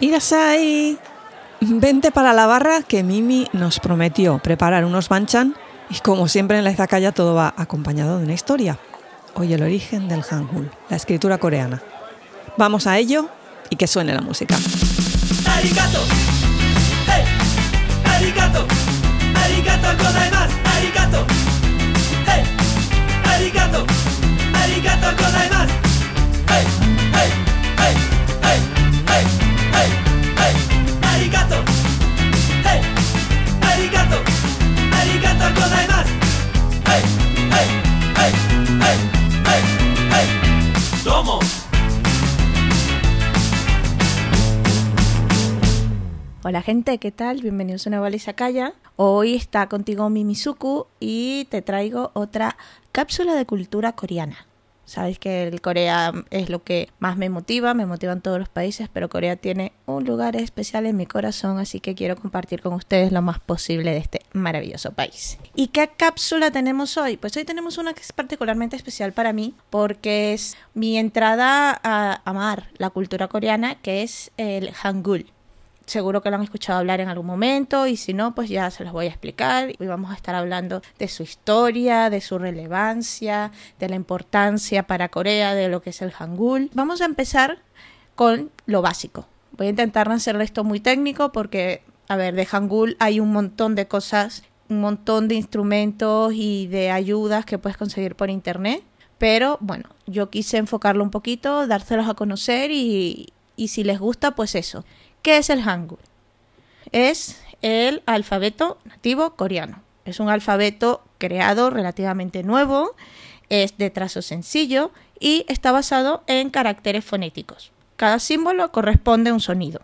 Irasai, vente para la barra que Mimi nos prometió preparar unos banchan y como siempre en la Izakaya todo va acompañado de una historia. Hoy el origen del Hangul, la escritura coreana. Vamos a ello y que suene la música. Arigato. Arigato. Arigato. Arigato. Arigato. Arigato. Hola gente, ¿qué tal? Bienvenidos a baliza calla. Hoy está contigo Mimizuku y te traigo otra cápsula de cultura coreana. Sabes que el Corea es lo que más me motiva, me motivan todos los países, pero Corea tiene un lugar especial en mi corazón, así que quiero compartir con ustedes lo más posible de este maravilloso país. ¿Y qué cápsula tenemos hoy? Pues hoy tenemos una que es particularmente especial para mí porque es mi entrada a amar la cultura coreana, que es el Hangul seguro que lo han escuchado hablar en algún momento y si no, pues ya se los voy a explicar. Hoy vamos a estar hablando de su historia, de su relevancia, de la importancia para Corea de lo que es el Hangul. Vamos a empezar con lo básico. Voy a intentar no hacerlo esto muy técnico porque, a ver, de Hangul hay un montón de cosas, un montón de instrumentos y de ayudas que puedes conseguir por internet. Pero bueno, yo quise enfocarlo un poquito, dárselos a conocer y, y si les gusta, pues eso. ¿Qué es el Hangul? Es el alfabeto nativo coreano. Es un alfabeto creado relativamente nuevo, es de trazo sencillo y está basado en caracteres fonéticos. Cada símbolo corresponde a un sonido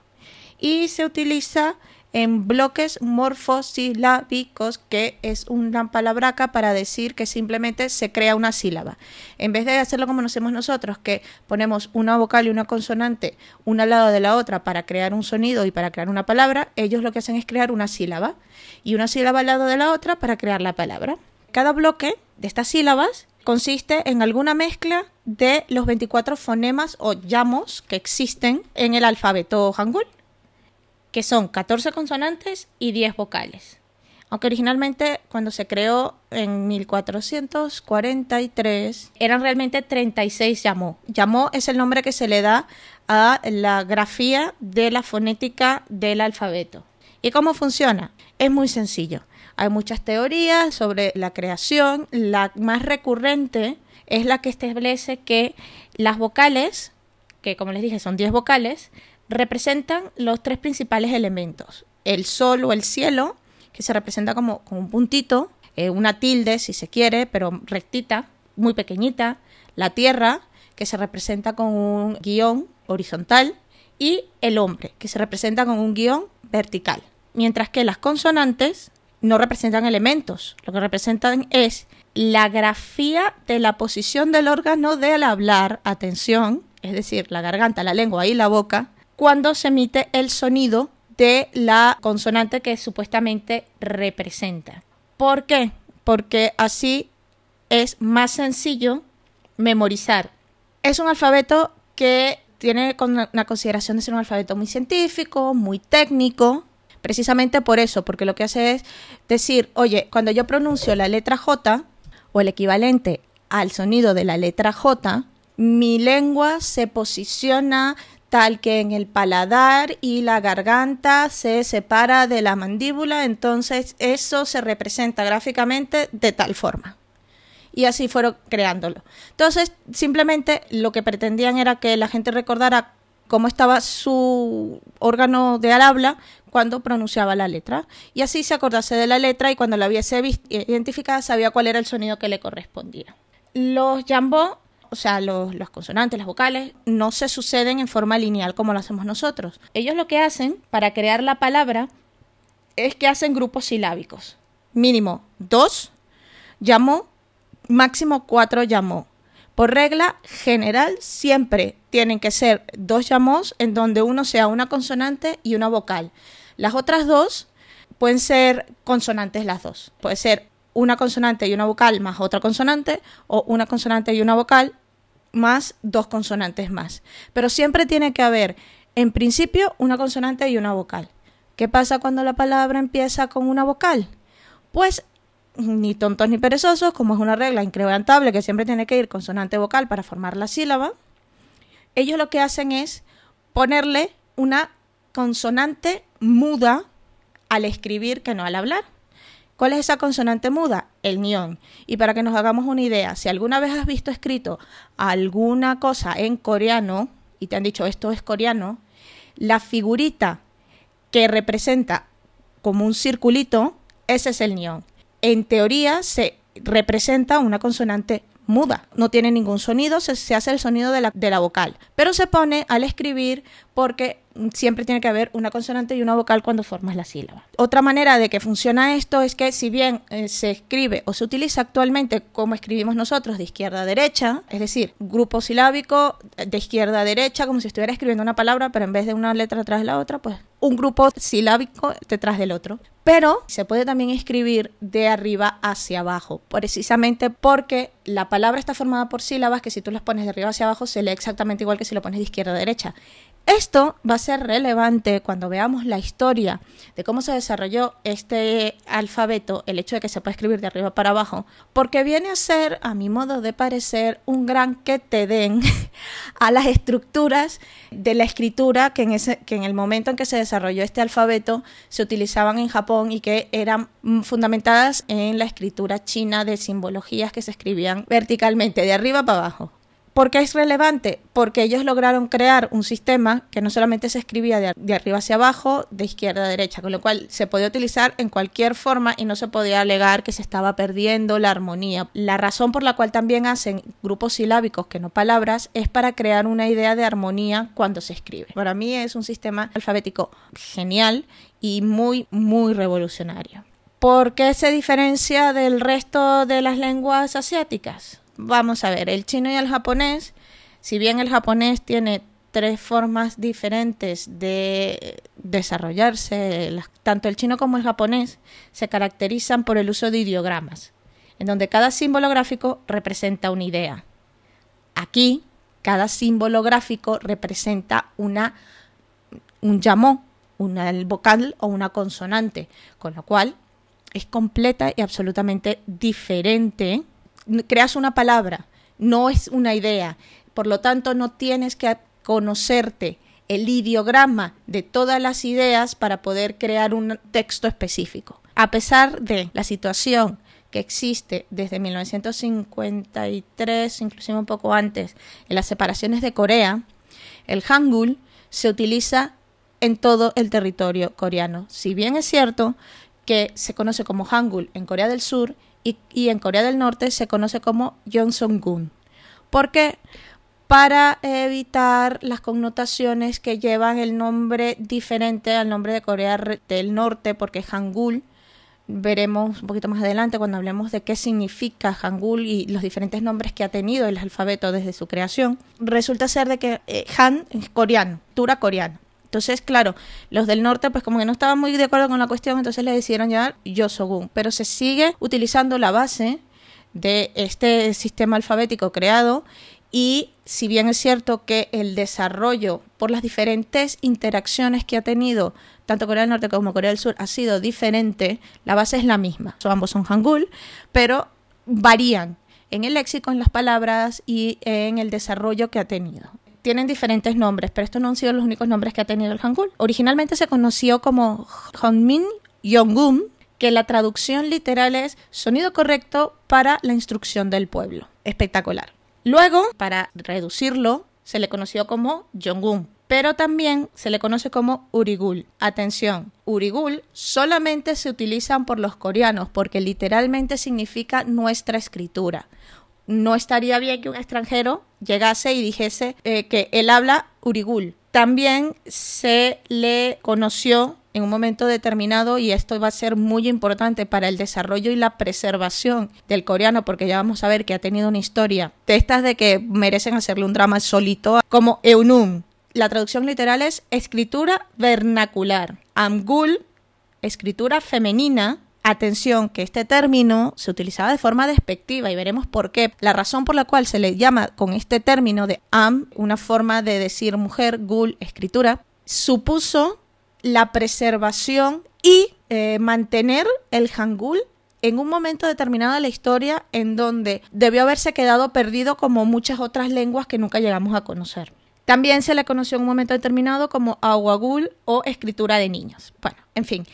y se utiliza en bloques morfosilábicos, que es una palabraca para decir que simplemente se crea una sílaba. En vez de hacerlo como lo hacemos nosotros, que ponemos una vocal y una consonante una al lado de la otra para crear un sonido y para crear una palabra, ellos lo que hacen es crear una sílaba y una sílaba al lado de la otra para crear la palabra. Cada bloque de estas sílabas consiste en alguna mezcla de los 24 fonemas o llamos que existen en el alfabeto hangul que son 14 consonantes y 10 vocales. Aunque originalmente cuando se creó en 1443 eran realmente 36 llamó. Llamó es el nombre que se le da a la grafía de la fonética del alfabeto. ¿Y cómo funciona? Es muy sencillo. Hay muchas teorías sobre la creación. La más recurrente es la que establece que las vocales, que como les dije son 10 vocales, representan los tres principales elementos. El sol o el cielo, que se representa como, un puntito, eh, una tilde si se quiere, pero rectita, muy pequeñita. La tierra, que se representa con un guion horizontal. Y el hombre, que se representa con un guion vertical. Mientras que las consonantes no representan elementos, lo que representan es la grafía de la posición del órgano del hablar, atención, es decir, la garganta, la lengua y la boca, cuando se emite el sonido de la consonante que supuestamente representa. ¿Por qué? Porque así es más sencillo memorizar. Es un alfabeto que tiene una consideración de ser un alfabeto muy científico, muy técnico, precisamente por eso, porque lo que hace es decir, oye, cuando yo pronuncio la letra J o el equivalente al sonido de la letra J, mi lengua se posiciona tal que en el paladar y la garganta se separa de la mandíbula, entonces eso se representa gráficamente de tal forma. Y así fueron creándolo. Entonces, simplemente lo que pretendían era que la gente recordara cómo estaba su órgano de habla cuando pronunciaba la letra. Y así se acordase de la letra y cuando la hubiese identificada sabía cuál era el sonido que le correspondía. Los jambos o sea, los, los, consonantes, las vocales, no se suceden en forma lineal como lo hacemos nosotros. Ellos lo que hacen para crear la palabra es que hacen grupos silábicos. Mínimo dos, llamó, máximo cuatro llamó. Por regla general, siempre tienen que ser dos llamós en donde uno sea una consonante y una vocal. Las otras dos pueden ser consonantes las dos. Puede ser una consonante y una vocal más otra consonante o una consonante y una vocal más dos consonantes más. Pero siempre tiene que haber en principio, una consonante y una vocal. ¿Qué pasa cuando la palabra empieza con una vocal? Pues ni tontos ni perezosos, como es una regla incrementable que siempre tiene que ir consonante vocal para formar la sílaba, ellos lo que hacen es ponerle una consonante muda al escribir que no al hablar. ¿Cuál es esa consonante muda? El nión. Y para que nos hagamos una idea, si alguna vez has visto escrito alguna cosa en coreano y te han dicho esto es coreano, la figurita que representa como un circulito, ese es el nión. En teoría se representa una consonante muda, no tiene ningún sonido, se, se hace el sonido de la, de la vocal, pero se pone al escribir porque siempre tiene que haber una consonante y una vocal cuando formas la sílaba. Otra manera de que funciona esto es que si bien eh, se escribe o se utiliza actualmente como escribimos nosotros de izquierda a derecha, es decir, grupo silábico de izquierda a derecha, como si estuviera escribiendo una palabra, pero en vez de una letra de la otra, pues un grupo silábico detrás del otro. Pero se puede también escribir de arriba hacia abajo, precisamente porque la palabra está formada por sílabas que si tú las pones de arriba hacia abajo se lee exactamente igual que si lo pones de izquierda a derecha. Esto va a ser relevante cuando veamos la historia de cómo se desarrolló este alfabeto, el hecho de que se puede escribir de arriba para abajo, porque viene a ser, a mi modo de parecer, un gran que te den a las estructuras de la escritura que en, que en el momento en que se desarrolló este alfabeto se utilizaban en Japón y que eran mm, fundamentadas en la escritura china de simbologías que se escribían verticalmente, de arriba para abajo. ¿Por qué es relevante? Porque ellos lograron crear un sistema que no solamente se escribía de, arriba hacia abajo, de izquierda a derecha, con lo cual se podía utilizar en cualquier forma y no se podía alegar que se estaba perdiendo la armonía. La razón por la cual también hacen grupos silábicos que no palabras es para crear una idea de armonía cuando se escribe. Para mí es un sistema alfabético genial y muy, muy revolucionario. ¿Por qué se diferencia del resto de las lenguas asiáticas? vamos a ver, el chino y el japonés, si bien el japonés tiene tres formas diferentes de desarrollarse, tanto el chino como el japonés se caracterizan por el uso de ideogramas, en donde cada símbolo gráfico representa una idea. Aquí, cada símbolo gráfico representa una, un llamó, una vocal o una consonante, con lo cual es completa y absolutamente diferente creas una palabra, no es una idea. Por lo tanto, no tienes que conocerte el ideograma de todas las ideas para poder crear un texto específico. A pesar de la situación que existe desde 1953, inclusive un poco antes, en las separaciones de Corea, el Hangul se utiliza en todo el territorio coreano. Si bien es cierto que se conoce como Hangul en Corea del Sur y, en Corea del Norte se conoce como Johnson-gun. ¿Por qué? Para evitar las connotaciones que llevan el nombre diferente al nombre de Corea del Norte, porque Hangul, veremos un poquito más adelante cuando hablemos de qué significa Hangul y los diferentes nombres que ha tenido el alfabeto desde su creación, resulta ser de que eh, Han es coreano, Tura coreano. Entonces, claro, los del norte pues como que no estaban muy de acuerdo con la cuestión, entonces le decidieron llamar Yosogun, pero se sigue utilizando la base de este sistema alfabético creado y si bien es cierto que el desarrollo por las diferentes interacciones que ha tenido tanto Corea del Norte como Corea del Sur ha sido diferente, la base es la misma. ambos son hangul, pero varían en el léxico, en las palabras y en el desarrollo que ha tenido tienen diferentes nombres, pero estos no han sido los únicos nombres que ha tenido el Hangul. Originalmente se conoció como Honmin Yongum, que la traducción literal es sonido correcto para la instrucción del pueblo. Espectacular. Luego, para reducirlo, se le conoció como Yongum, pero también se le conoce como Urigul. Atención, Urigul solamente se utilizan por los coreanos porque literalmente significa nuestra escritura no estaría bien que un extranjero llegase y dijese eh, que él habla urigul. También se le conoció en un momento determinado y esto va a ser muy importante para el desarrollo y la preservación del coreano porque ya vamos a ver que ha tenido una historia de estas de que merecen hacerle un drama solito como Eunum. La traducción literal es escritura vernacular. Amgul, escritura femenina. Atención, que este término se utilizaba de forma despectiva y veremos por qué. La razón por la cual se le llama con este término de am, una forma de decir mujer, gul, escritura, supuso la preservación y eh, mantener el hangul en un momento determinado de la historia en donde debió haberse quedado perdido como muchas otras lenguas que nunca llegamos a conocer. También se le conoció en un momento determinado como aguagul o escritura de niños. Bueno, en fin,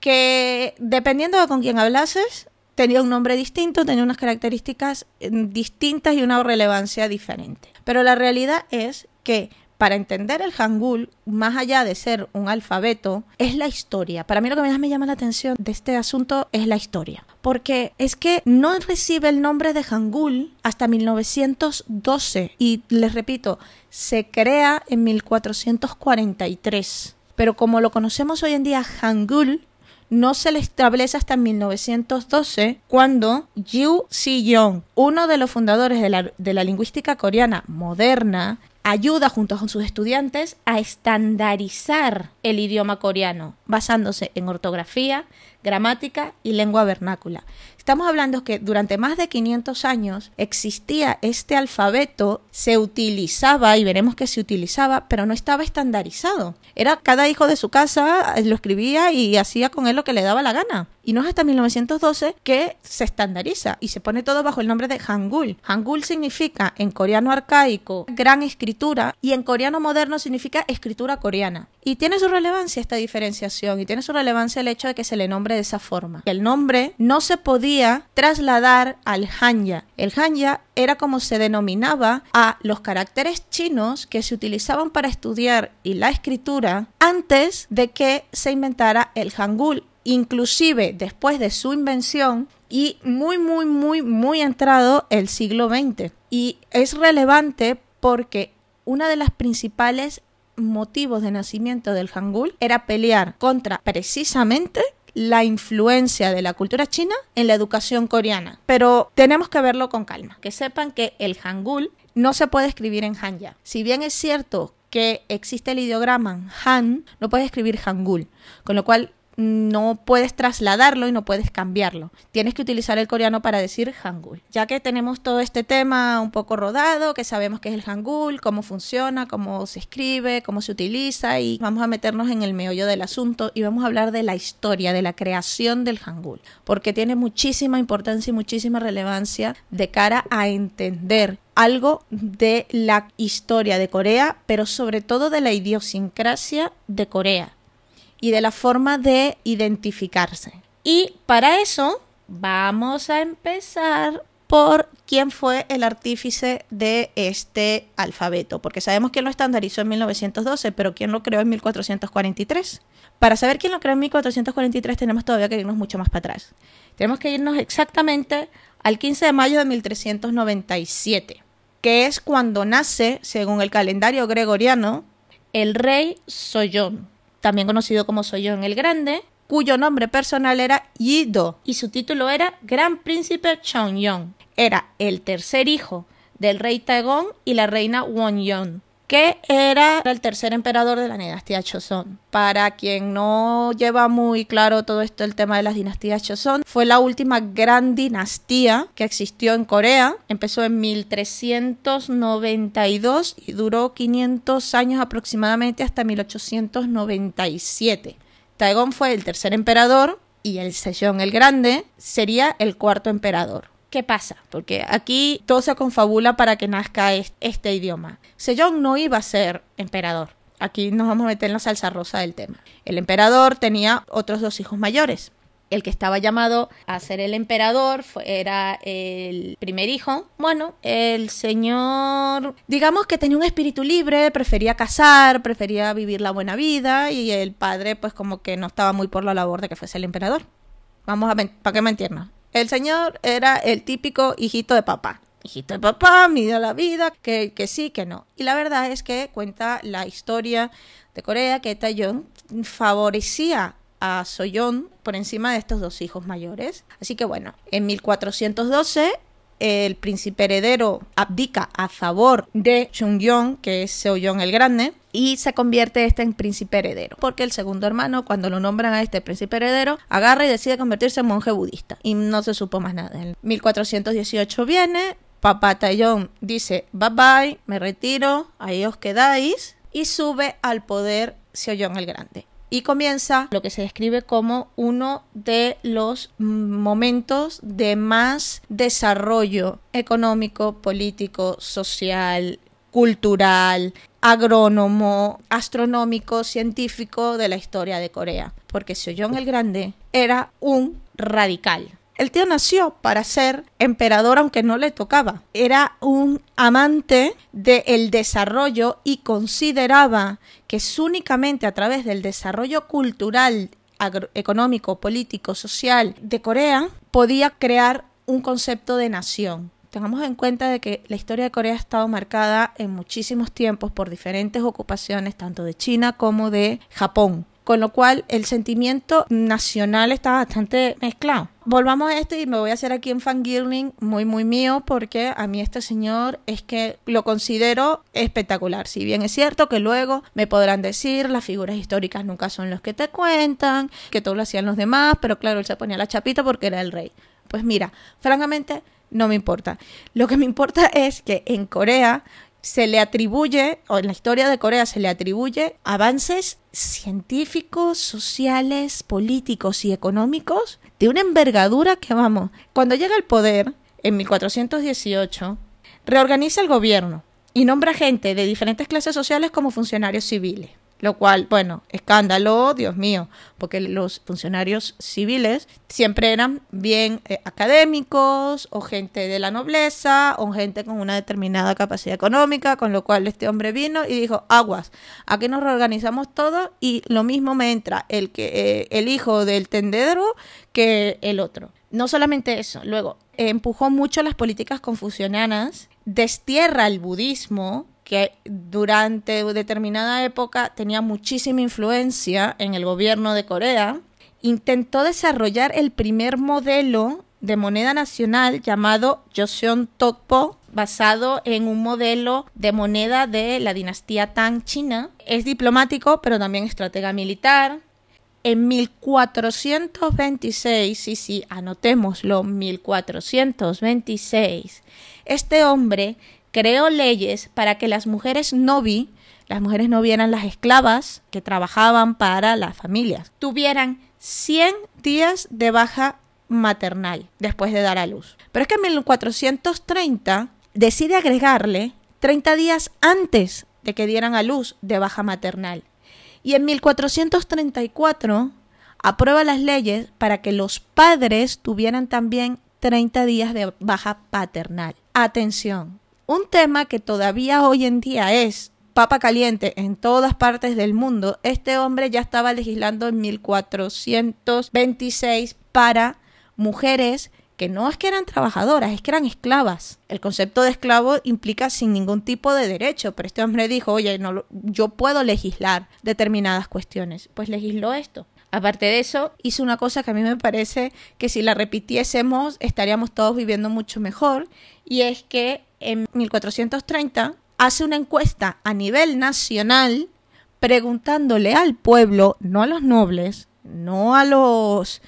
que dependiendo de con quién hablases, tenía un nombre distinto, tenía unas características eh, distintas y una relevancia diferente. Pero la realidad es que para entender el hangul, más allá de ser un alfabeto, es la historia. Para mí lo que más me llama la atención de este asunto es la historia. Porque es que no recibe el nombre de hangul hasta 1912. Y les repito, se crea en 1443. Pero como lo conocemos hoy en día, hangul no se le establece hasta 1912 cuando Yu Si-yong, uno de los fundadores de la, de la lingüística coreana moderna, ayuda junto con sus estudiantes a estandarizar el idioma coreano, basándose en ortografía, gramática y lengua vernácula. Estamos hablando que durante más de 500 años existía este alfabeto, se utilizaba, y veremos que se utilizaba, pero no estaba estandarizado. Era cada hijo de su casa, lo escribía y hacía con él lo que le daba la gana. Y no es hasta 1912 que se estandariza y se pone todo bajo el nombre de Hangul. Hangul significa en coreano arcaico gran escritura y en coreano moderno significa escritura coreana. Y tiene su relevancia esta diferenciación y tiene su relevancia el hecho de que se le nombre de esa forma. El nombre no se podía trasladar al Hanya. El Hanya era como se denominaba a los caracteres chinos que se utilizaban para estudiar y la escritura antes de que se inventara el Hangul inclusive después de su invención y muy, muy, muy, muy entrado el siglo XX. Y es relevante porque una de las principales motivos de nacimiento del Hangul era pelear contra precisamente la influencia de la cultura china en la educación coreana. Pero tenemos que verlo con calma. Que sepan que el Hangul no se puede escribir en Hanja. Si bien es cierto que existe el ideograma Han, no puede escribir Hangul. Con lo cual no puedes trasladarlo y no puedes cambiarlo. Tienes que utilizar el coreano para decir Hangul. Ya que tenemos todo este tema un poco rodado, que sabemos qué es el Hangul, cómo funciona, cómo se escribe, cómo se utiliza y vamos a meternos en el meollo del asunto y vamos a hablar de la historia, de la creación del Hangul, porque tiene muchísima importancia y muchísima relevancia de cara a entender algo de la historia de Corea, pero sobre todo de la idiosincrasia de Corea y de la forma de identificarse. Y para eso vamos a empezar por quién fue el artífice de este alfabeto, porque sabemos quién lo estandarizó en 1912, pero quién lo creó en 1443. Para saber quién lo creó en 1443 tenemos todavía que irnos mucho más para atrás. Tenemos que irnos exactamente al 15 de mayo de 1397, que es cuando nace, según el calendario gregoriano, el rey Soyón también conocido como Soyón el Grande, cuyo nombre personal era Yido y su título era Gran Príncipe Chongyong. Era el tercer hijo del rey Taegong y la reina Wonyeon que era el tercer emperador de la dinastía Joseon. Para quien no lleva muy claro todo esto, el tema de las dinastías Joseon, fue la última gran dinastía que existió en Corea. Empezó en 1392 y duró 500 años aproximadamente hasta 1897. Taegong fue el tercer emperador y el Sejong el Grande sería el cuarto emperador. ¿Qué pasa? Porque aquí todo se confabula para que nazca este idioma. Sejong no iba a ser emperador. Aquí nos vamos a meter en la salsa rosa del tema. El emperador tenía otros dos hijos mayores. El que estaba llamado a ser el emperador era el primer hijo. Bueno, el señor, digamos que tenía un espíritu libre, prefería casar, prefería vivir la buena vida y el padre pues como que no estaba muy por la labor de que fuese el emperador. Vamos a ver, para que me entiendan. El señor era el típico hijito de papá. Hijito de papá, mide la vida, que, que sí, que no. Y la verdad es que cuenta la historia de Corea que Taeyong favorecía a Soyeon por encima de estos dos hijos mayores. Así que bueno, en 1412 el príncipe heredero abdica a favor de Chung-yong, que es Seoyeon el Grande, y se convierte este en príncipe heredero. Porque el segundo hermano, cuando lo nombran a este príncipe heredero, agarra y decide convertirse en monje budista. Y no se supo más nada. En 1418 viene, Papá Tayón dice, bye bye, me retiro, ahí os quedáis. Y sube al poder Seoyón el Grande y comienza lo que se describe como uno de los momentos de más desarrollo económico, político, social, cultural, agrónomo, astronómico, científico de la historia de Corea. Porque Sejong el Grande era un radical. El tío nació para ser emperador aunque no le tocaba. Era un amante del desarrollo y consideraba que es únicamente a través del desarrollo cultural, económico, político, social de Corea podía crear un concepto de nación. Tengamos en cuenta de que la historia de Corea ha estado marcada en muchísimos tiempos por diferentes ocupaciones, tanto de China como de Japón con lo cual el sentimiento nacional está bastante mezclado. Volvamos a esto y me voy a hacer aquí en fangirling muy muy mío porque a mí este señor es que lo considero espectacular. Si bien es cierto que luego me podrán decir las figuras históricas nunca son los que te cuentan, que todo lo hacían los demás, pero claro, él se ponía la chapita porque era el rey. Pues mira, francamente no me importa. Lo que me importa es que en Corea se le atribuye, o en la historia de Corea se le atribuye avances científicos, sociales, políticos y económicos de una envergadura que, vamos, cuando llega al poder, en 1418, reorganiza el gobierno y nombra gente de diferentes clases sociales como funcionarios civiles. Lo cual, bueno, escándalo, Dios mío, porque los funcionarios civiles siempre eran bien eh, académicos o gente de la nobleza o gente con una determinada capacidad económica, con lo cual este hombre vino y dijo, aguas, aquí nos reorganizamos todos y lo mismo me entra el, que, eh, el hijo del tendedero que el otro. No solamente eso, luego empujó mucho las políticas confucianas, destierra el budismo, que durante determinada época tenía muchísima influencia en el gobierno de Corea, intentó desarrollar el primer modelo de moneda nacional llamado Joseon Tokpo, basado en un modelo de moneda de la dinastía Tang china. Es diplomático, pero también estratega militar. En 1426, sí, sí, anotémoslo, 1426, este hombre creó leyes para que las mujeres no vi, las mujeres no vieran las esclavas que trabajaban para las familias, tuvieran 100 días de baja maternal después de dar a luz. Pero es que en 1430 decide agregarle 30 días antes de que dieran a luz de baja maternal. Y en 1434 aprueba las leyes para que los padres tuvieran también 30 días de baja paternal. Atención, un tema que todavía hoy en día es papa caliente en todas partes del mundo, este hombre ya estaba legislando en 1426 para mujeres que no es que eran trabajadoras, es que eran esclavas. El concepto de esclavo implica sin ningún tipo de derecho, pero este hombre dijo, oye, no, yo puedo legislar determinadas cuestiones. Pues legisló esto. Aparte de eso, hizo una cosa que a mí me parece que si la repitiésemos estaríamos todos viviendo mucho mejor, y es que en 1430 hace una encuesta a nivel nacional preguntándole al pueblo, no a los nobles, no a los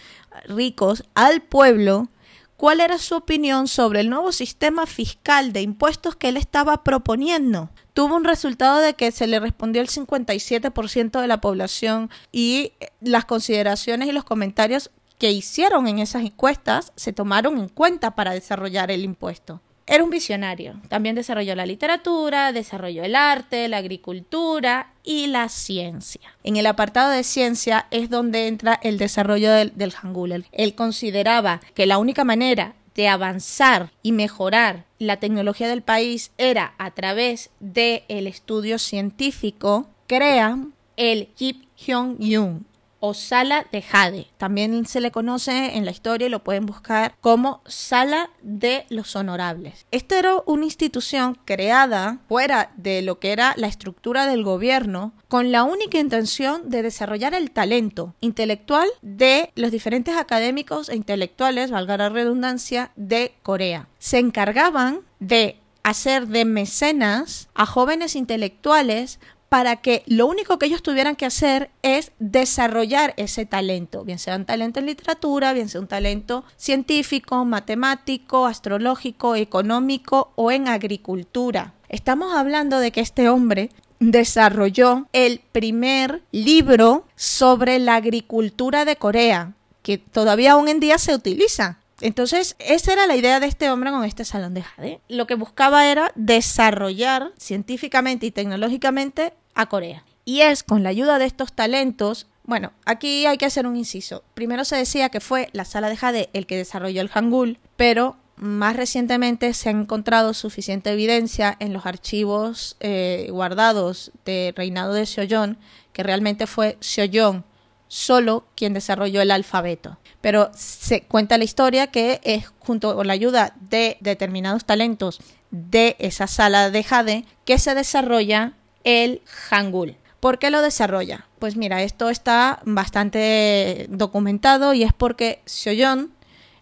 ricos, al pueblo, cuál era su opinión sobre el nuevo sistema fiscal de impuestos que él estaba proponiendo. Tuvo un resultado de que se le respondió el 57% de la población y las consideraciones y los comentarios que hicieron en esas encuestas se tomaron en cuenta para desarrollar el impuesto. Era un visionario. También desarrolló la literatura, desarrolló el arte, la agricultura y la ciencia. En el apartado de ciencia es donde entra el desarrollo del, del Hangul. Él consideraba que la única manera de avanzar y mejorar la tecnología del país era a través del estudio científico, crean el Kip Hyung-yun, o Sala de Jade. También se le conoce en la historia y lo pueden buscar como Sala de los Honorables. Esta era una institución creada fuera de lo que era la estructura del gobierno con la única intención de desarrollar el talento intelectual de los diferentes académicos e intelectuales, valga la redundancia, de Corea. Se encargaban de hacer de mecenas a jóvenes intelectuales para que lo único que ellos tuvieran que hacer es desarrollar ese talento, bien sea un talento en literatura, bien sea un talento científico, matemático, astrológico, económico o en agricultura. Estamos hablando de que este hombre desarrolló el primer libro sobre la agricultura de Corea, que todavía aún en día se utiliza. Entonces, esa era la idea de este hombre con este salón de jade. Lo que buscaba era desarrollar científicamente y tecnológicamente a Corea. Y es con la ayuda de estos talentos, bueno, aquí hay que hacer un inciso. Primero se decía que fue la sala de jade el que desarrolló el Hangul, pero más recientemente se ha encontrado suficiente evidencia en los archivos eh, guardados del reinado de Seoyon que realmente fue Seoyon solo quien desarrolló el alfabeto. Pero se cuenta la historia que es junto con la ayuda de determinados talentos de esa sala de Jade que se desarrolla el Hangul. ¿Por qué lo desarrolla? Pues mira, esto está bastante documentado y es porque Seoyon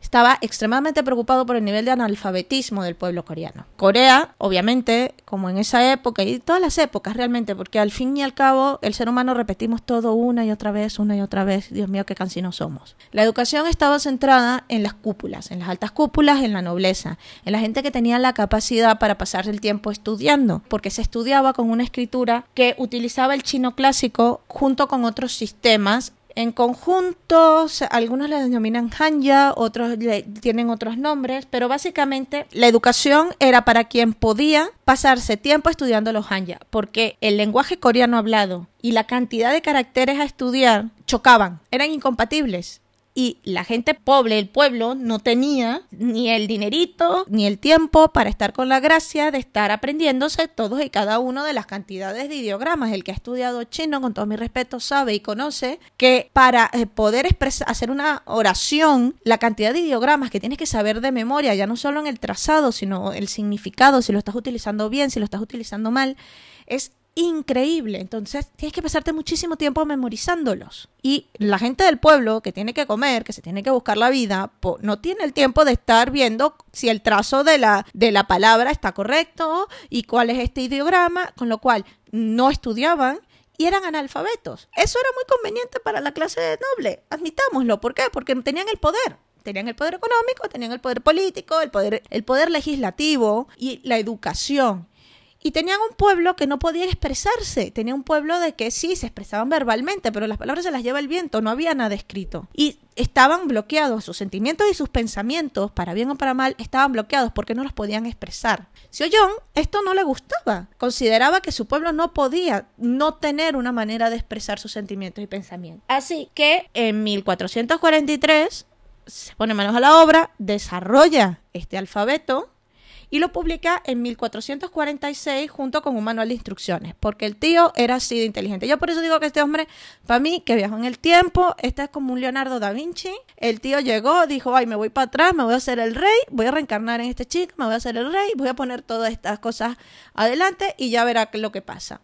estaba extremadamente preocupado por el nivel de analfabetismo del pueblo coreano. Corea, obviamente, como en esa época y todas las épocas realmente, porque al fin y al cabo el ser humano repetimos todo una y otra vez, una y otra vez, Dios mío, qué cansinos somos. La educación estaba centrada en las cúpulas, en las altas cúpulas, en la nobleza, en la gente que tenía la capacidad para pasarse el tiempo estudiando, porque se estudiaba con una escritura que utilizaba el chino clásico junto con otros sistemas en conjunto, algunos le denominan Hanja, otros le, tienen otros nombres, pero básicamente la educación era para quien podía pasarse tiempo estudiando los Hanja, porque el lenguaje coreano hablado y la cantidad de caracteres a estudiar chocaban, eran incompatibles y la gente pobre, el pueblo, no tenía ni el dinerito ni el tiempo para estar con la gracia de estar aprendiéndose todos y cada uno de las cantidades de ideogramas. El que ha estudiado chino, con todo mi respeto, sabe y conoce que para eh, poder hacer una oración, la cantidad de ideogramas que tienes que saber de memoria, ya no solo en el trazado, sino el significado, si lo estás utilizando bien, si lo estás utilizando mal, es increíble. Entonces tienes que pasarte muchísimo tiempo memorizándolos. Y la gente del pueblo que tiene que comer, que se tiene que buscar la vida, no tiene el tiempo de estar viendo si el trazo de la, de la palabra está correcto y cuál es este ideograma, con lo cual no estudiaban y eran analfabetos. Eso era muy conveniente para la clase noble, admitámoslo. ¿Por qué? Porque tenían el poder tenían el poder económico, tenían el poder político, el poder, el poder legislativo y la educación. Y tenían un pueblo que no podía expresarse. Tenía un pueblo de que sí, se expresaban verbalmente, pero las palabras se las lleva el viento, no había nada escrito. Y estaban bloqueados, sus sentimientos y sus pensamientos, para bien o para mal, estaban bloqueados porque no los podían expresar. Sioyon esto no le gustaba. Consideraba que su pueblo no podía no tener una manera de expresar sus sentimientos y pensamientos. Así que en 1443 se pone manos a la obra, desarrolla este alfabeto y lo publica en 1446 junto con un manual de instrucciones, porque el tío era así de inteligente. Yo por eso digo que este hombre, para mí, que viajó en el tiempo, este es como un Leonardo da Vinci. El tío llegó, dijo, ay, me voy para atrás, me voy a hacer el rey, voy a reencarnar en este chico, me voy a hacer el rey, voy a poner todas estas cosas adelante y ya verá lo que pasa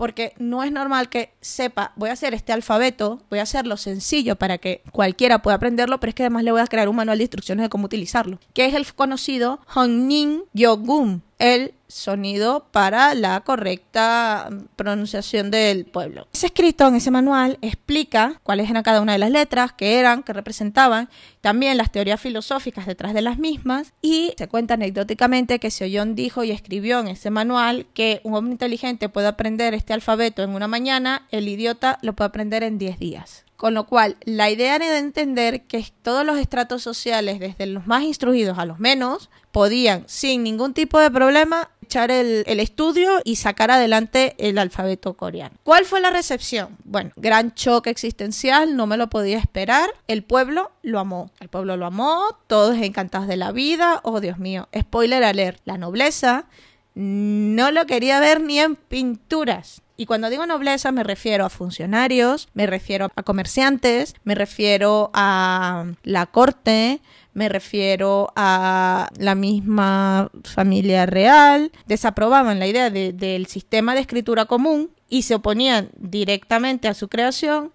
porque no es normal que sepa, voy a hacer este alfabeto, voy a hacerlo sencillo para que cualquiera pueda aprenderlo, pero es que además le voy a crear un manual de instrucciones de cómo utilizarlo, que es el conocido Hongnin Yogum, el sonido para la correcta pronunciación del pueblo. Ese escrito en ese manual explica cuáles eran cada una de las letras, qué eran, qué representaban, también las teorías filosóficas detrás de las mismas y se cuenta anecdóticamente que Seoyon dijo y escribió en ese manual que un hombre inteligente puede aprender este alfabeto en una mañana, el idiota lo puede aprender en 10 días. Con lo cual, la idea era de entender que todos los estratos sociales, desde los más instruidos a los menos, podían, sin ningún tipo de problema, echar el, estudio y sacar adelante el alfabeto coreano. ¿Cuál fue la recepción? Bueno, gran choque existencial, no me lo podía esperar. El pueblo lo amó. El pueblo lo amó, todos encantados de la vida. Oh, Dios mío, spoiler alert, la nobleza no lo quería ver ni en pinturas. Y cuando digo nobleza me refiero a funcionarios, me refiero a comerciantes, me refiero a la corte, me refiero a la misma familia real, desaprobaban la idea del sistema de escritura común y se oponían directamente a su creación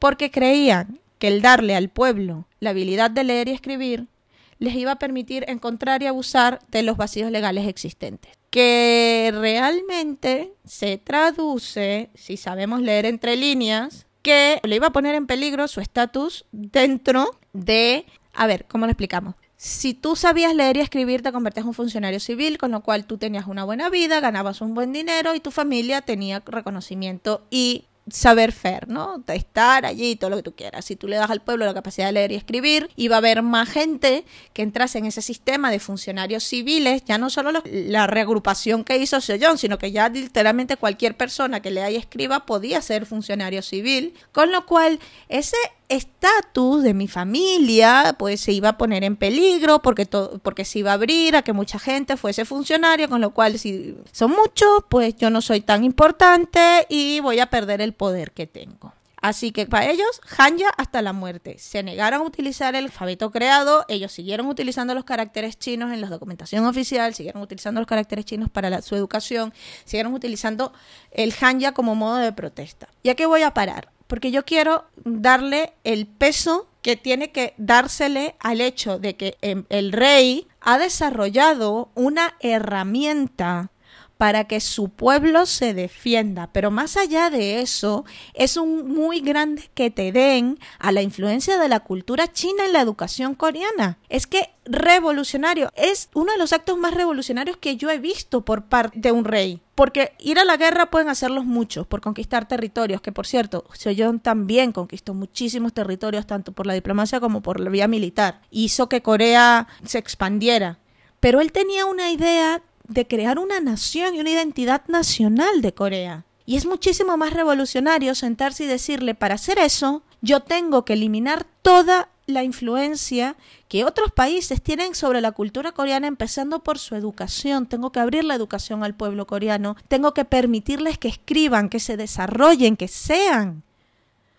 porque creían que el darle al pueblo la habilidad de leer y escribir les iba a permitir encontrar y abusar de los vacíos legales existentes. que realmente se traduce, si sabemos leer entre líneas, que le iba a poner en peligro su estatus dentro de... A ver, ¿cómo lo explicamos? Si tú sabías leer y escribir, te convertías en un funcionario civil, con lo cual tú tenías una buena vida, ganabas un buen dinero y tu familia tenía reconocimiento y saber fer, ¿no? De estar allí, todo lo que tú quieras. Si tú le das al pueblo la capacidad de leer y escribir, iba a haber más gente que entrase en ese sistema de funcionarios civiles, ya no solo la reagrupación que hizo John, sino que ya literalmente cualquier persona que lea y escriba podía ser funcionario civil, con lo cual ese estatus de mi familia pues se iba a poner en peligro porque porque se iba a abrir a que mucha gente fuese funcionario con lo cual si son muchos pues yo no soy tan importante y voy a perder el poder que tengo Así que para ellos, Hanja hasta la muerte. Se negaron a utilizar el alfabeto creado, ellos siguieron utilizando los caracteres chinos en la documentación oficial, siguieron utilizando los caracteres chinos para su educación, siguieron utilizando el Hanja como modo de protesta. ¿Y a qué voy a parar? Porque yo quiero darle el peso que tiene que dársele al hecho de que em, el rey ha desarrollado una herramienta para que su pueblo se defienda. Pero más allá de eso, es un muy grande que te den a la influencia de la cultura china en la educación coreana. Es que revolucionario, es uno de los actos más revolucionarios que yo he visto por parte de un rey. Porque ir a la guerra pueden hacerlos muchos por conquistar territorios, que por cierto, Seoyeon también conquistó muchísimos territorios, tanto por la diplomacia como por la vía militar. Hizo que Corea se expandiera. Pero él tenía una idea de crear una nación y una identidad nacional de Corea. Y es muchísimo más revolucionario sentarse y decirle, para hacer eso, yo tengo que eliminar toda la influencia que otros países tienen sobre la cultura coreana, empezando por su educación. Tengo que abrir la educación al pueblo coreano, tengo que permitirles que escriban, que se desarrollen, que sean.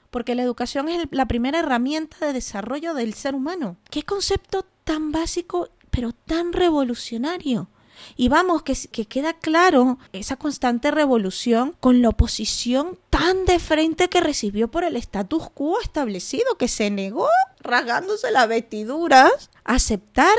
Porque la educación es la primera herramienta de desarrollo del ser humano. Qué concepto tan básico, pero tan revolucionario. Y vamos, que, que queda claro esa constante revolución con la oposición tan de frente que recibió por el status quo establecido, que se negó, rasgándose las vestiduras, a aceptar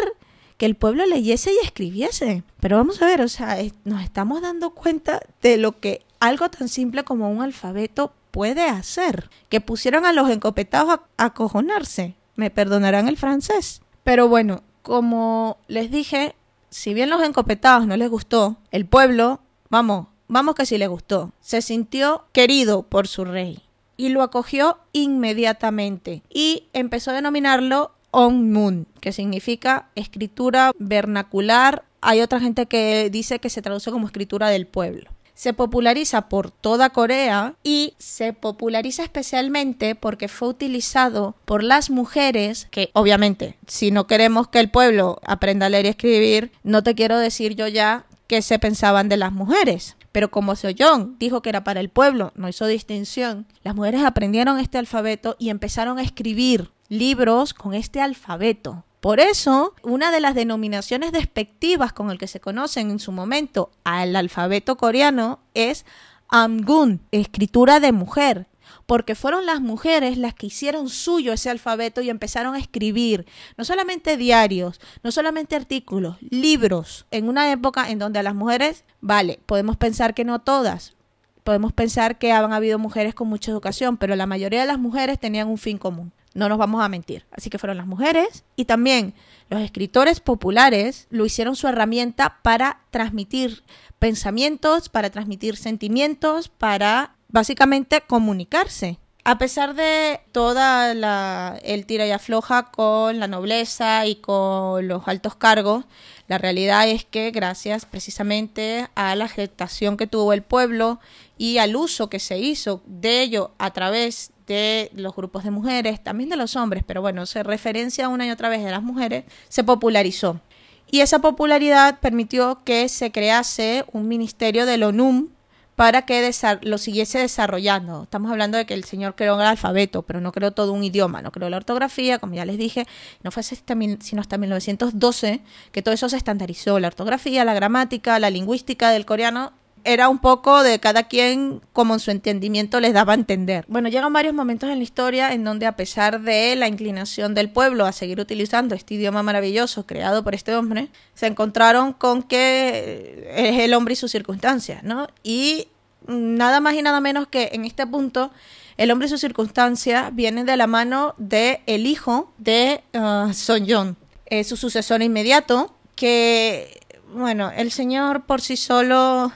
que el pueblo leyese y escribiese. Pero vamos a ver, o sea, nos estamos dando cuenta de lo que algo tan simple como un alfabeto puede hacer. Que pusieron a los encopetados a acojonarse. Me perdonarán el francés. Pero bueno, como les dije, si bien los encopetados no les gustó, el pueblo, vamos, vamos que sí le gustó, se sintió querido por su rey y lo acogió inmediatamente y empezó a denominarlo On que significa escritura vernacular. Hay otra gente que dice que se traduce como escritura del pueblo se populariza por toda Corea y se populariza especialmente porque fue utilizado por las mujeres que obviamente si no queremos que el pueblo aprenda a leer y escribir, no te quiero decir yo ya qué se pensaban de las mujeres. Pero como Seoyeon dijo que era para el pueblo, no hizo distinción, las mujeres aprendieron este alfabeto y empezaron a escribir libros con este alfabeto. Por eso, una de las denominaciones despectivas con el que se conocen en su momento al alfabeto coreano es Amgun, escritura de mujer, porque fueron las mujeres las que hicieron suyo ese alfabeto y empezaron a escribir, no solamente diarios, no solamente artículos, libros, en una época en donde a las mujeres, vale, podemos pensar que no todas, podemos pensar que han habido mujeres con mucha educación, pero la mayoría de las mujeres tenían un fin común no nos vamos a mentir. Así que fueron las mujeres y también los escritores populares lo hicieron su herramienta para transmitir pensamientos, para transmitir sentimientos, para básicamente comunicarse. A pesar de toda la, el tira y afloja con la nobleza y con los altos cargos, la realidad es que gracias precisamente a la aceptación que tuvo el pueblo y al uso que se hizo de ello a través de los grupos de mujeres, también de los hombres, pero bueno, se referencia una y otra vez de las mujeres, se popularizó. Y esa popularidad permitió que se crease un ministerio del ONUM para que lo siguiese desarrollando. Estamos hablando de que el señor creó el alfabeto, pero no creó todo un idioma, no creó la ortografía, como ya les dije, no fue sino hasta 1912 que todo eso se estandarizó, la ortografía, la gramática, la lingüística del coreano era un poco de cada quien como en su entendimiento les daba a entender. Bueno, llegan varios momentos en la historia en donde a pesar de la inclinación del pueblo a seguir utilizando este idioma maravilloso creado por este hombre, se encontraron con que es el hombre y sus circunstancias, ¿no? Y nada más y nada menos que en este punto el hombre y sus circunstancias vienen de la mano de el hijo de uh, Son John, es su sucesor inmediato, que bueno, el señor por sí solo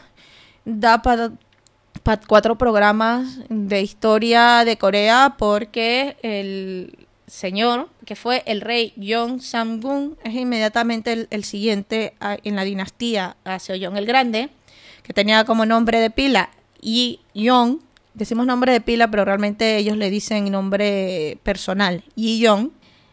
da para cuatro programas de historia de Corea porque el señor, que fue el rey Yong Samgun, es inmediatamente el, siguiente en la dinastía a Seoyong el Grande, que tenía como nombre de pila Yi Yong. Decimos nombre de pila, pero realmente ellos le dicen nombre personal, Yi Yong.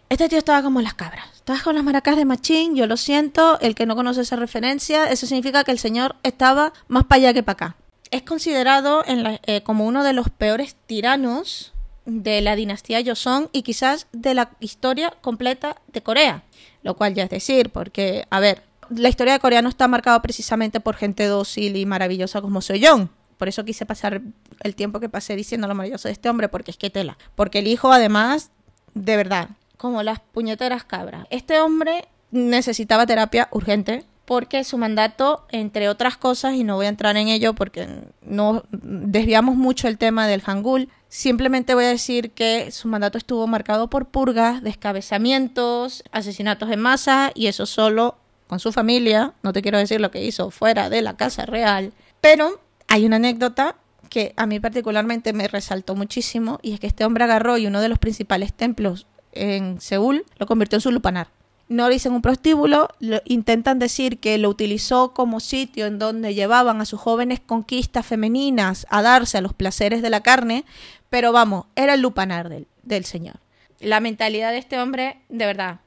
Este tío estaba como las cabras. Estaba con las maracas de Machín, yo lo siento. El que no conoce esa referencia, eso significa que el señor estaba más para allá que para acá. Es considerado eh, como uno de los peores tiranos de la dinastía Joseon y quizás de la historia completa de Corea. Lo cual ya es decir, porque, a ver, la historia de Corea no está marcada precisamente por gente dócil y maravillosa como Soyeon. Por eso quise pasar el tiempo que pasé diciendo lo maravilloso de este hombre, porque es que tela. Porque el hijo, además, de verdad, como las puñeteras cabras. Este hombre necesitaba terapia urgente porque su mandato, entre otras cosas, y no voy a entrar en ello porque no desviamos mucho el tema del Hangul, simplemente voy a decir que su mandato estuvo marcado por purgas, descabezamientos, asesinatos en masa, y eso solo con su familia, no te quiero decir lo que hizo fuera de la casa real, pero hay una anécdota que a mí particularmente me resaltó muchísimo, y es que este hombre agarró y uno de los principales templos en Seúl lo convirtió en su lupanar no dicen un prostíbulo, lo, intentan decir que lo utilizó como sitio en donde llevaban a sus jóvenes conquistas femeninas a darse a los placeres de la carne, pero vamos, era el lupanar del, del señor. La mentalidad de este hombre, de verdad,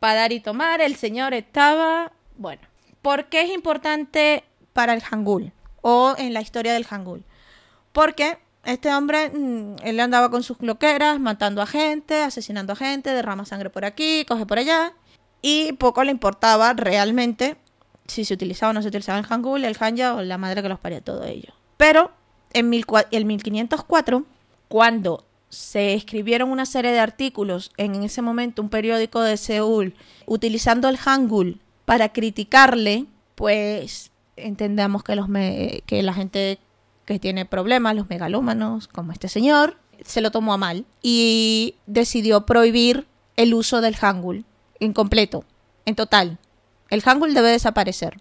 para dar y tomar, el señor estaba, bueno, ¿por qué es importante para el Hangul o en la historia del Hangul? Porque este hombre, mm, él andaba con sus cloqueras, matando a gente, asesinando a gente, derrama sangre por aquí, coge por allá, y poco le importaba realmente si se utilizaba o no se utilizaba el Hangul, el Hanja o la madre que los paría todo ello. Pero en el 1504, cuando se escribieron una serie de artículos en ese momento un periódico de Seúl utilizando el Hangul para criticarle, pues entendamos que, los que la gente que tiene problemas, los megalómanos, como este señor, se lo tomó a mal y decidió prohibir el uso del Hangul incompleto, en total. El Hangul debe desaparecer.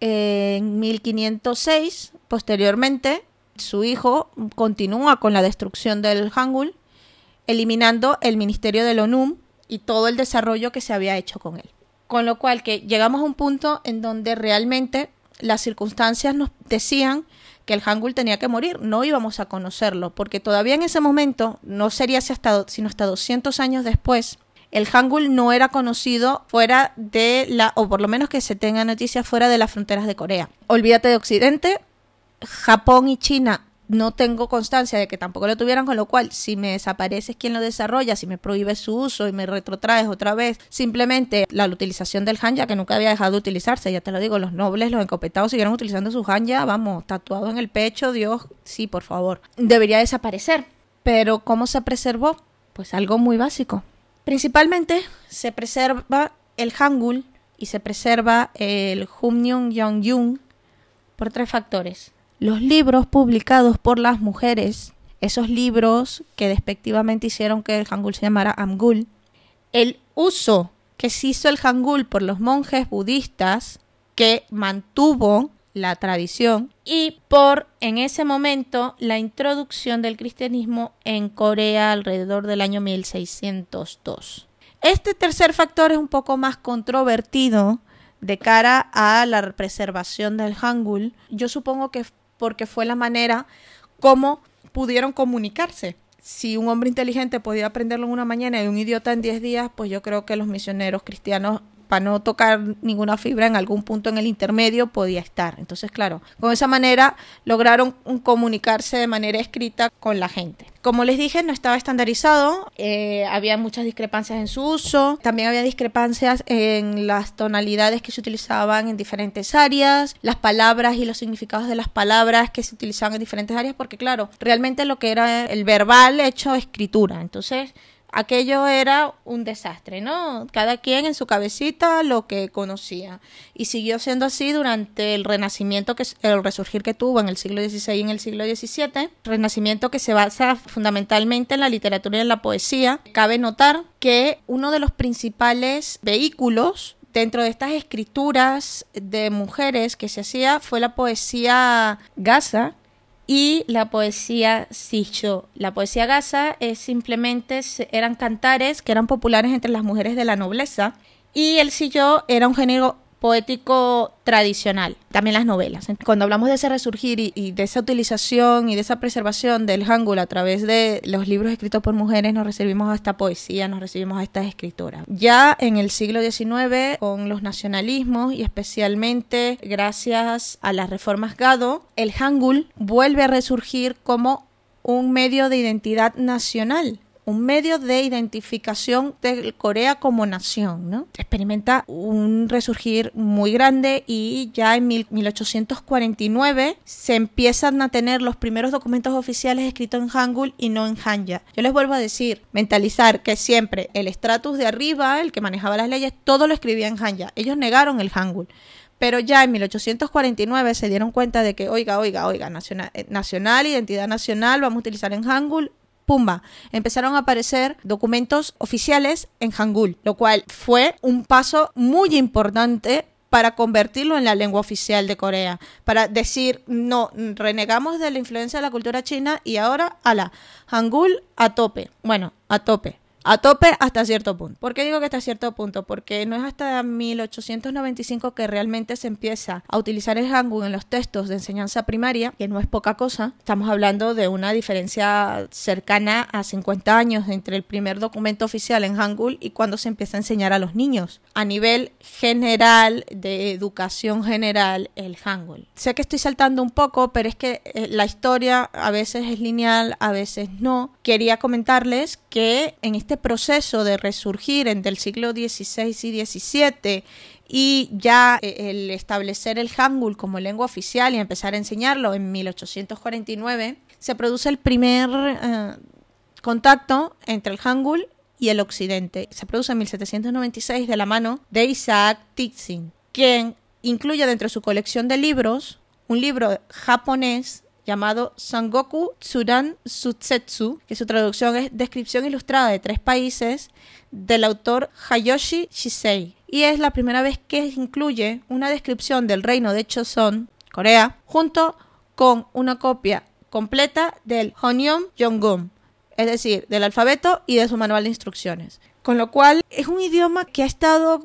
En 1506, posteriormente, su hijo continúa con la destrucción del Hangul, eliminando el ministerio del ONUM y todo el desarrollo que se había hecho con él. Con lo cual que llegamos a un punto en donde realmente las circunstancias nos decían que el Hangul tenía que morir, no íbamos a conocerlo, porque todavía en ese momento, no sería hasta, sino hasta 200 años después, el Hangul no era conocido fuera de la, o por lo menos que se tenga noticias fuera de las fronteras de Corea. Olvídate de Occidente, Japón y China no tengo constancia de que tampoco lo tuvieran, con lo cual si me desapareces quien lo desarrolla, si me prohíbes su uso y me retrotraes otra vez simplemente la utilización del hanja que nunca había dejado de utilizarse, ya te lo digo, los nobles, los encopetados siguieron utilizando su hanja, vamos, tatuado en el pecho, Dios, sí, por favor, debería desaparecer. Pero ¿cómo se preservó? Pues algo muy básico, Principalmente se preserva el Hangul y se preserva el Humnyung Yongyung por tres factores. Los libros publicados por las mujeres, esos libros que despectivamente hicieron que el Hangul se llamara Amgul, el uso que se hizo el Hangul por los monjes budistas que mantuvo la tradición y por en ese momento la introducción del cristianismo en Corea alrededor del año 1602. Este tercer factor es un poco más controvertido de cara a la preservación del Hangul. Yo supongo que porque fue la manera como pudieron comunicarse. Si un hombre inteligente podía aprenderlo en una mañana y un idiota en 10 días, pues yo creo que los misioneros cristianos para no tocar ninguna fibra en algún punto en el intermedio podía estar. Entonces, claro, con esa manera lograron comunicarse de manera escrita con la gente. Como les dije, no estaba estandarizado, eh, había muchas discrepancias en su uso, también había discrepancias en las tonalidades que se utilizaban en diferentes áreas, las palabras y los significados de las palabras que se utilizaban en diferentes áreas, porque claro, realmente lo que era el verbal hecho escritura. Entonces, aquello era un desastre, ¿no? Cada quien en su cabecita lo que conocía. Y siguió siendo así durante el renacimiento, que el resurgir que tuvo en el siglo XVI y en el siglo XVII, renacimiento que se basa fundamentalmente en la literatura y en la poesía. Cabe notar que uno de los principales vehículos dentro de estas escrituras de mujeres que se hacía fue la poesía Gaza, y la poesía Sicho. La poesía Gaza es simplemente eran cantares que eran populares entre las mujeres de la nobleza y el Sillo era un género poético tradicional, también las novelas. Cuando hablamos de ese resurgir y, de esa utilización y de esa preservación del hangul a través de los libros escritos por mujeres, nos recibimos a esta poesía, nos recibimos a estas escritoras. Ya en el siglo XIX, con los nacionalismos y especialmente gracias a las reformas Gado, el hangul vuelve a resurgir como un medio de identidad nacional un medio de identificación de Corea como nación, ¿no? Experimenta un resurgir muy grande y ya en 1849 se empiezan a tener los primeros documentos oficiales escritos en Hangul y no en Hanja. Yo les vuelvo a decir, mentalizar que siempre el estratus de arriba, el que manejaba las leyes, todo lo escribía en Hanja. Ellos negaron el Hangul. Pero ya en 1849 se dieron cuenta de que, oiga, oiga, oiga, nacional, eh, nacional, identidad nacional, vamos a utilizar en Hangul, pumba, empezaron a aparecer documentos oficiales en Hangul, lo cual fue un paso muy importante para convertirlo en la lengua oficial de Corea, para decir, no, renegamos de la influencia de la cultura china y ahora, a la Hangul a tope. Bueno, a tope a tope hasta cierto punto. ¿Por qué digo que hasta cierto punto? Porque no es hasta 1895 que realmente se empieza a utilizar el Hangul en los textos de enseñanza primaria, que no es poca cosa. Estamos hablando de una diferencia cercana a 50 años entre el primer documento oficial en Hangul y cuando se empieza a enseñar a los niños. A nivel general, de educación general, el Hangul. Sé que estoy saltando un poco, pero es que eh, la historia a veces es lineal, a veces no. Quería comentarles que en este proceso de resurgir entre el siglo XVI y XVII y ya eh, el establecer el Hangul como lengua oficial y empezar a enseñarlo en 1849, se produce el primer eh, contacto entre el Hangul y el occidente. Se produce en 1796 de la mano de Isaac Tixin, quien incluye dentro de su colección de libros un libro japonés llamado Sangoku Tsuran Sutsetsu, que su traducción es Descripción Ilustrada de tres países, del autor Hayoshi Shisei. Y es la primera vez que incluye una descripción del reino de Choson, Corea, junto con una copia completa del Honyeom Yonggum, es decir, del alfabeto y de su manual de instrucciones. Con lo cual es un idioma que ha estado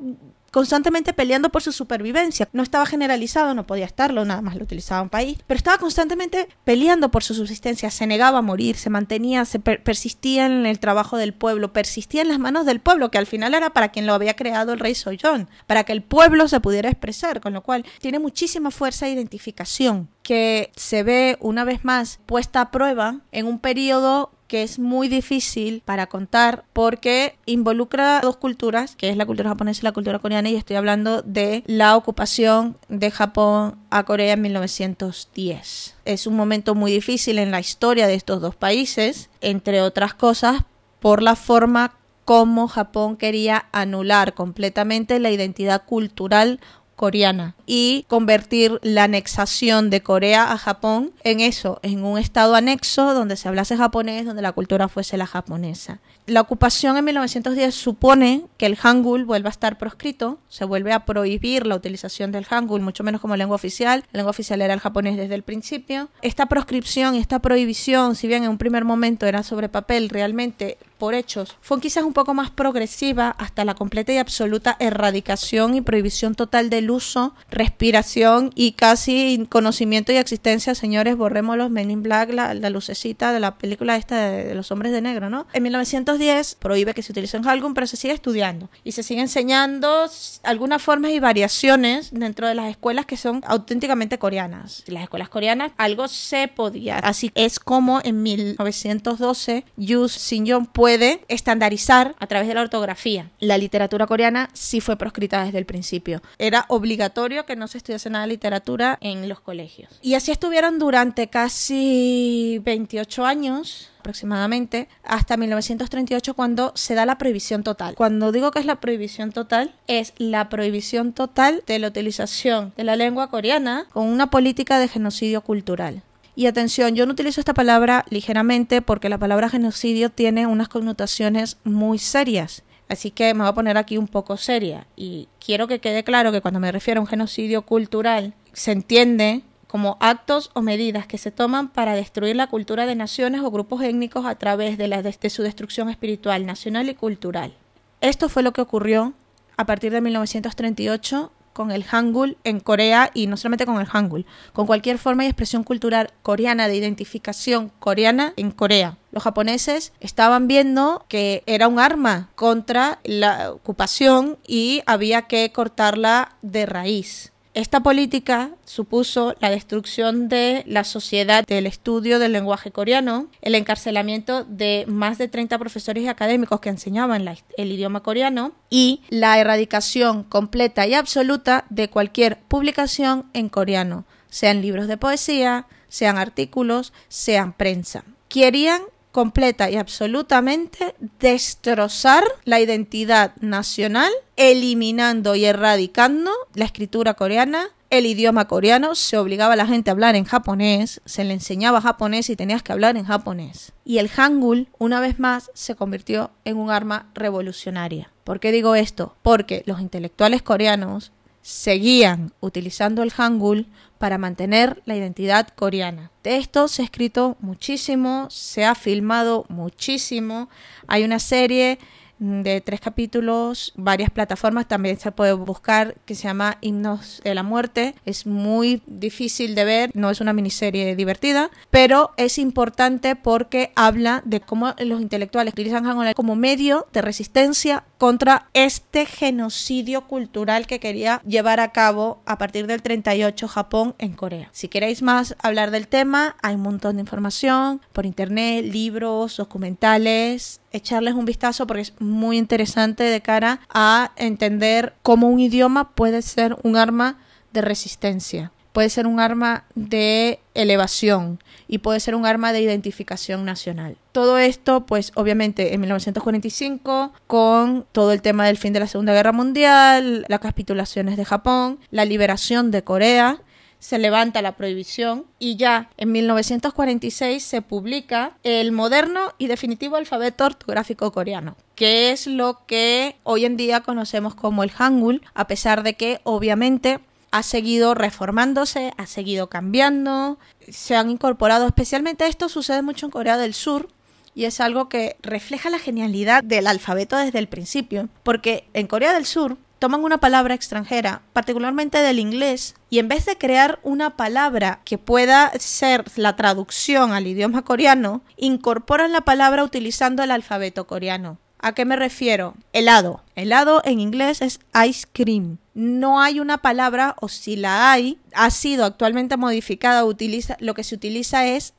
constantemente peleando por su supervivencia. No estaba generalizado, no podía estarlo, nada más lo utilizaba un país, pero estaba constantemente peleando por su subsistencia, se negaba a morir, se mantenía, se persistía en el trabajo del pueblo, persistía en las manos del pueblo, que al final era para quien lo había creado el rey Soyón, para que el pueblo se pudiera expresar, con lo cual tiene muchísima fuerza de identificación que se ve una vez más puesta a prueba en un periodo que es muy difícil para contar porque involucra dos culturas, que es la cultura japonesa y la cultura coreana, y estoy hablando de la ocupación de Japón a Corea en 1910. Es un momento muy difícil en la historia de estos dos países, entre otras cosas, por la forma como Japón quería anular completamente la identidad cultural coreana y convertir la anexación de Corea a Japón en eso, en un estado anexo donde se hablase japonés, donde la cultura fuese la japonesa. La ocupación en 1910 supone que el hangul vuelva a estar proscrito, se vuelve a prohibir la utilización del hangul, mucho menos como lengua oficial. La lengua oficial era el japonés desde el principio. Esta proscripción y esta prohibición, si bien en un primer momento era sobre papel, realmente por hechos, fue quizás un poco más progresiva hasta la completa y absoluta erradicación y prohibición total del uso, respiración y casi conocimiento y existencia, señores, borremos los Men in Black, la, la lucecita de la película esta de, de, los hombres de negro, ¿no? En 1910 prohíbe que se utilice en Hangul, pero se sigue estudiando y se sigue enseñando algunas formas y variaciones dentro de las escuelas que son auténticamente coreanas. Las escuelas coreanas algo se podía. Así es como en 1912 Yu Sin-yong puede estandarizar a través de la ortografía. La literatura coreana sí fue proscrita desde el principio. Era obligatorio que no se estudiase nada de literatura en los colegios. Y así estuvieron durante casi 28 años aproximadamente hasta 1938 cuando se da la prohibición total. Cuando digo que es la prohibición total, es la prohibición total de la utilización de la lengua coreana con una política de genocidio cultural. Y atención, yo no utilizo esta palabra ligeramente porque la palabra genocidio tiene unas connotaciones muy serias. Así que me voy a poner aquí un poco seria. Y quiero que quede claro que cuando me refiero a un genocidio cultural, se entiende como actos o medidas que se toman para destruir la cultura de naciones o grupos étnicos a través de, la, de su destrucción espiritual, nacional y cultural. Esto fue lo que ocurrió a partir de 1938 con el Hangul en Corea y no solamente con el Hangul, con cualquier forma y expresión cultural coreana de identificación coreana en Corea. Los japoneses estaban viendo que era un arma contra la ocupación y había que cortarla de raíz. Esta política supuso la destrucción de la sociedad del estudio del lenguaje coreano, el encarcelamiento de más de 30 profesores y académicos que enseñaban el idioma coreano y la erradicación completa y absoluta de cualquier publicación en coreano, sean libros de poesía, sean artículos, sean prensa. Querían completa y absolutamente destrozar la identidad nacional, eliminando y erradicando la escritura coreana, el idioma coreano, se obligaba a la gente a hablar en japonés, se le enseñaba japonés y tenías que hablar en japonés. Y el hangul, una vez más, se convirtió en un arma revolucionaria. ¿Por qué digo esto? Porque los intelectuales coreanos seguían utilizando el hangul para mantener la identidad coreana. De esto se ha escrito muchísimo, se ha filmado muchísimo. Hay una serie de tres capítulos, varias plataformas también se puede buscar que se llama Himnos de la Muerte. Es muy difícil de ver, no es una miniserie divertida, pero es importante porque habla de cómo los intelectuales utilizan Hangul como medio de resistencia contra este genocidio cultural que quería llevar a cabo a partir del 38 Japón en Corea. Si queréis más hablar del tema, hay un montón de información por internet, libros, documentales, echarles un vistazo porque es muy interesante de cara a entender cómo un idioma puede ser un arma de resistencia puede ser un arma de elevación y puede ser un arma de identificación nacional. Todo esto, pues obviamente en 1945, con todo el tema del fin de la Segunda Guerra Mundial, las capitulaciones de Japón, la liberación de Corea, se levanta la prohibición y ya en 1946 se publica el moderno y definitivo alfabeto ortográfico coreano, que es lo que hoy en día conocemos como el Hangul, a pesar de que obviamente ha seguido reformándose, ha seguido cambiando, se han incorporado, especialmente esto sucede mucho en Corea del Sur, y es algo que refleja la genialidad del alfabeto desde el principio, porque en Corea del Sur toman una palabra extranjera, particularmente del inglés, y en vez de crear una palabra que pueda ser la traducción al idioma coreano, incorporan la palabra utilizando el alfabeto coreano. ¿A qué me refiero? Helado. Helado en inglés es ice cream. No hay una palabra, o si la hay, ha sido actualmente modificada, utiliza, lo que se utiliza es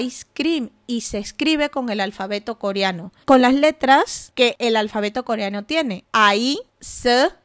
ice cream y se escribe con el alfabeto coreano, con las letras que el alfabeto coreano tiene. I, S, S, K, E, Men.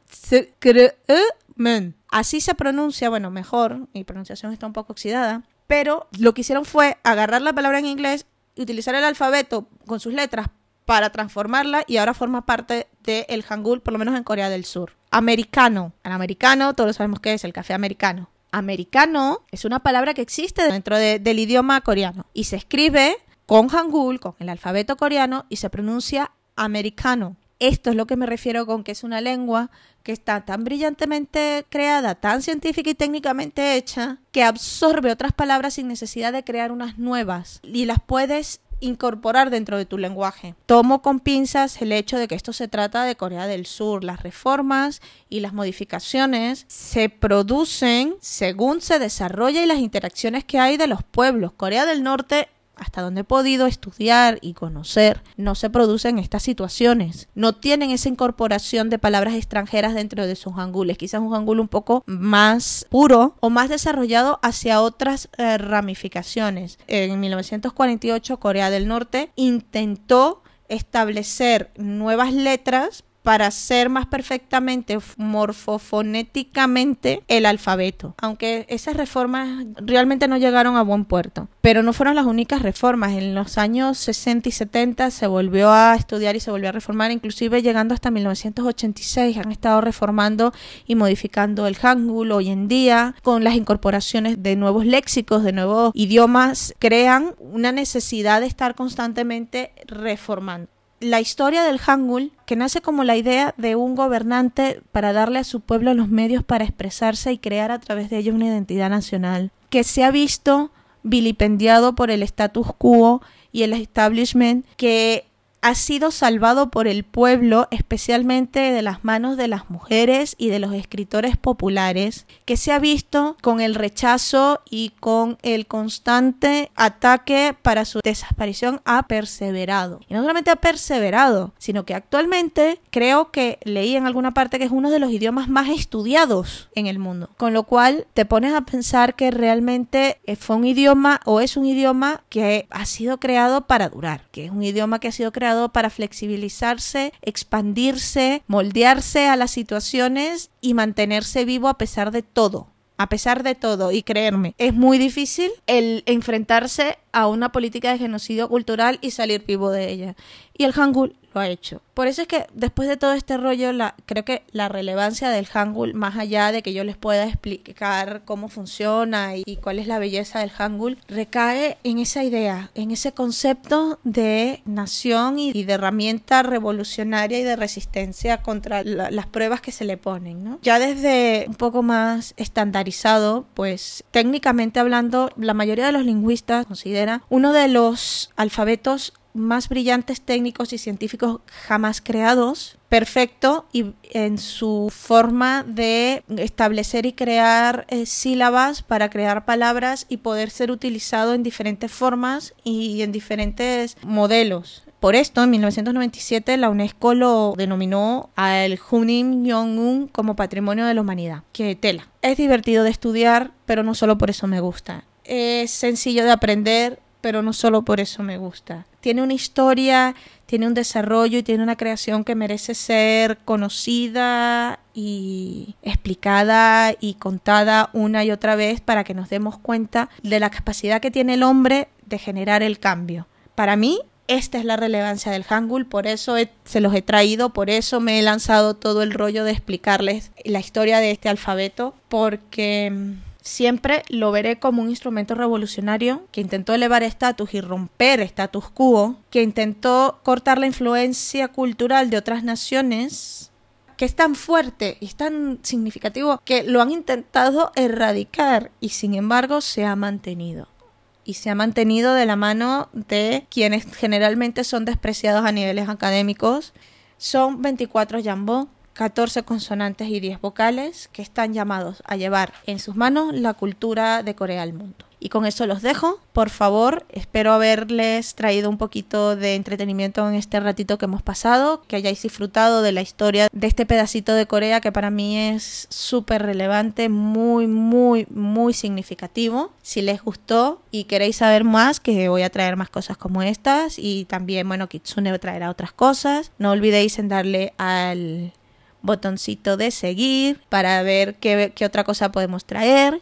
Así se pronuncia, bueno, mejor, mi pronunciación está un poco oxidada, pero lo que hicieron fue agarrar la palabra en inglés y utilizar el alfabeto con sus letras para transformarla y ahora forma parte del el Hangul, por lo menos en Corea del Sur. Americano. El americano, todos sabemos qué es, el café americano. Americano es una palabra que existe dentro de, del idioma coreano y se escribe con Hangul, con el alfabeto coreano, y se pronuncia americano. Esto es lo que me refiero con que es una lengua que está tan brillantemente creada, tan científica y técnicamente hecha, que absorbe otras palabras sin necesidad de crear unas nuevas y las puedes incorporar dentro de tu lenguaje. Tomo con pinzas el hecho de que esto se trata de Corea del Sur. Las reformas y las modificaciones se producen según se desarrolla y las interacciones que hay de los pueblos. Corea del Norte hasta donde he podido estudiar y conocer, no se producen estas situaciones. No tienen esa incorporación de palabras extranjeras dentro de sus hangules. Quizás un hangul un poco más puro o más desarrollado hacia otras eh, ramificaciones. En 1948 Corea del Norte intentó establecer nuevas letras para hacer más perfectamente morfofonéticamente el alfabeto. Aunque esas reformas realmente no llegaron a buen puerto. Pero no fueron las únicas reformas. En los años 60 y 70 se volvió a estudiar y se volvió a reformar, inclusive llegando hasta 1986 han estado reformando y modificando el hangul hoy en día con las incorporaciones de nuevos léxicos, de nuevos idiomas, crean una necesidad de estar constantemente reformando la historia del Hangul, que nace como la idea de un gobernante para darle a su pueblo los medios para expresarse y crear a través de ello una identidad nacional, que se ha visto vilipendiado por el status quo y el establishment, que ha sido salvado por el pueblo, especialmente de las manos de las mujeres y de los escritores populares, que se ha visto con el rechazo y con el constante ataque para su desaparición, ha perseverado. Y no solamente ha perseverado, sino que actualmente creo que leí en alguna parte que es uno de los idiomas más estudiados en el mundo. Con lo cual te pones a pensar que realmente fue un idioma o es un idioma que ha sido creado para durar, que es un idioma que ha sido creado para flexibilizarse, expandirse, moldearse a las situaciones y mantenerse vivo a pesar de todo. A pesar de todo, y creerme, es muy difícil el enfrentarse a una política de genocidio cultural y salir vivo de ella. Y el Hangul lo ha hecho. Por eso es que después de todo este rollo, la, creo que la relevancia del Hangul, más allá de que yo les pueda explicar cómo funciona y, cuál es la belleza del Hangul, recae en esa idea, en ese concepto de nación y, de herramienta revolucionaria y de resistencia contra las pruebas que se le ponen. ¿no? Ya desde un poco más estandarizado, pues técnicamente hablando, la mayoría de los lingüistas considera uno de los alfabetos más brillantes técnicos y científicos jamás creados, perfecto y en su forma de establecer y crear eh, sílabas para crear palabras y poder ser utilizado en diferentes formas y en diferentes modelos. Por esto, en 1997, la UNESCO lo denominó al Junim Yong-un como Patrimonio de la Humanidad. Que tela. Es divertido de estudiar, pero no solo por eso me gusta. Es sencillo de aprender, pero no solo por eso me gusta. Tiene una historia, tiene un desarrollo y tiene una creación que merece ser conocida y explicada y contada una y otra vez para que nos demos cuenta de la capacidad que tiene el hombre de generar el cambio. Para mí, esta es la relevancia del Hangul, por eso se los he traído, por eso me he lanzado todo el rollo de explicarles la historia de este alfabeto, porque Siempre lo veré como un instrumento revolucionario que intentó elevar estatus y romper status quo, que intentó cortar la influencia cultural de otras naciones, que es tan fuerte y es tan significativo que lo han intentado erradicar y sin embargo se ha mantenido y se ha mantenido de la mano de quienes generalmente son despreciados a niveles académicos. Son 24 Jambó, 14 consonantes y 10 vocales que están llamados a llevar en sus manos la cultura de Corea al mundo. Y con eso los dejo. Por favor, espero haberles traído un poquito de entretenimiento en este ratito que hemos pasado, que hayáis disfrutado de la historia de este pedacito de Corea que para mí es súper relevante, muy, muy, muy significativo. Si les gustó y queréis saber más, que voy a traer más cosas como estas y también, bueno, Kitsune traerá otras cosas. No olvidéis en darle al botoncito de seguir para ver qué, otra cosa podemos traer.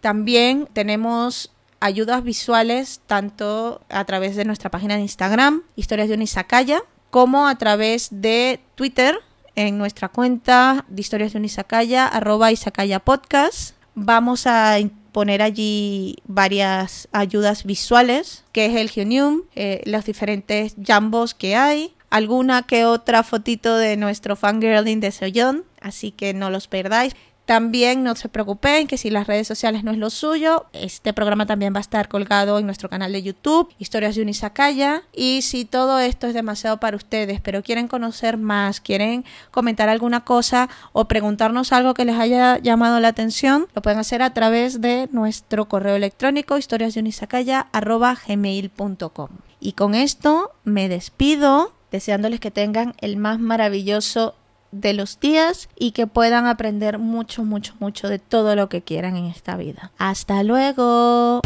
También tenemos ayudas visuales tanto a través de nuestra página de Instagram, Historias de un Izakaya, como a través de Twitter en nuestra cuenta de Historias de un Izakaya, arroba Izakaya Podcast. Vamos a poner allí varias ayudas visuales, que es el Genium, eh, los diferentes jambos que hay, alguna que otra fotito de nuestro fangirling de Soyeon, así que no los perdáis. También no se preocupen que si las redes sociales no es lo suyo, este programa también va a estar colgado en nuestro canal de YouTube, Historias de Unisacaya. Y si todo esto es demasiado para ustedes, pero quieren conocer más, quieren comentar alguna cosa o preguntarnos algo que les haya llamado la atención, lo pueden hacer a través de nuestro correo electrónico historiasdeunisacaya.gmail.com. Y con esto me despido deseándoles que tengan el más maravilloso de los días y que puedan aprender mucho, mucho, mucho de todo lo que quieran en esta vida. Hasta luego.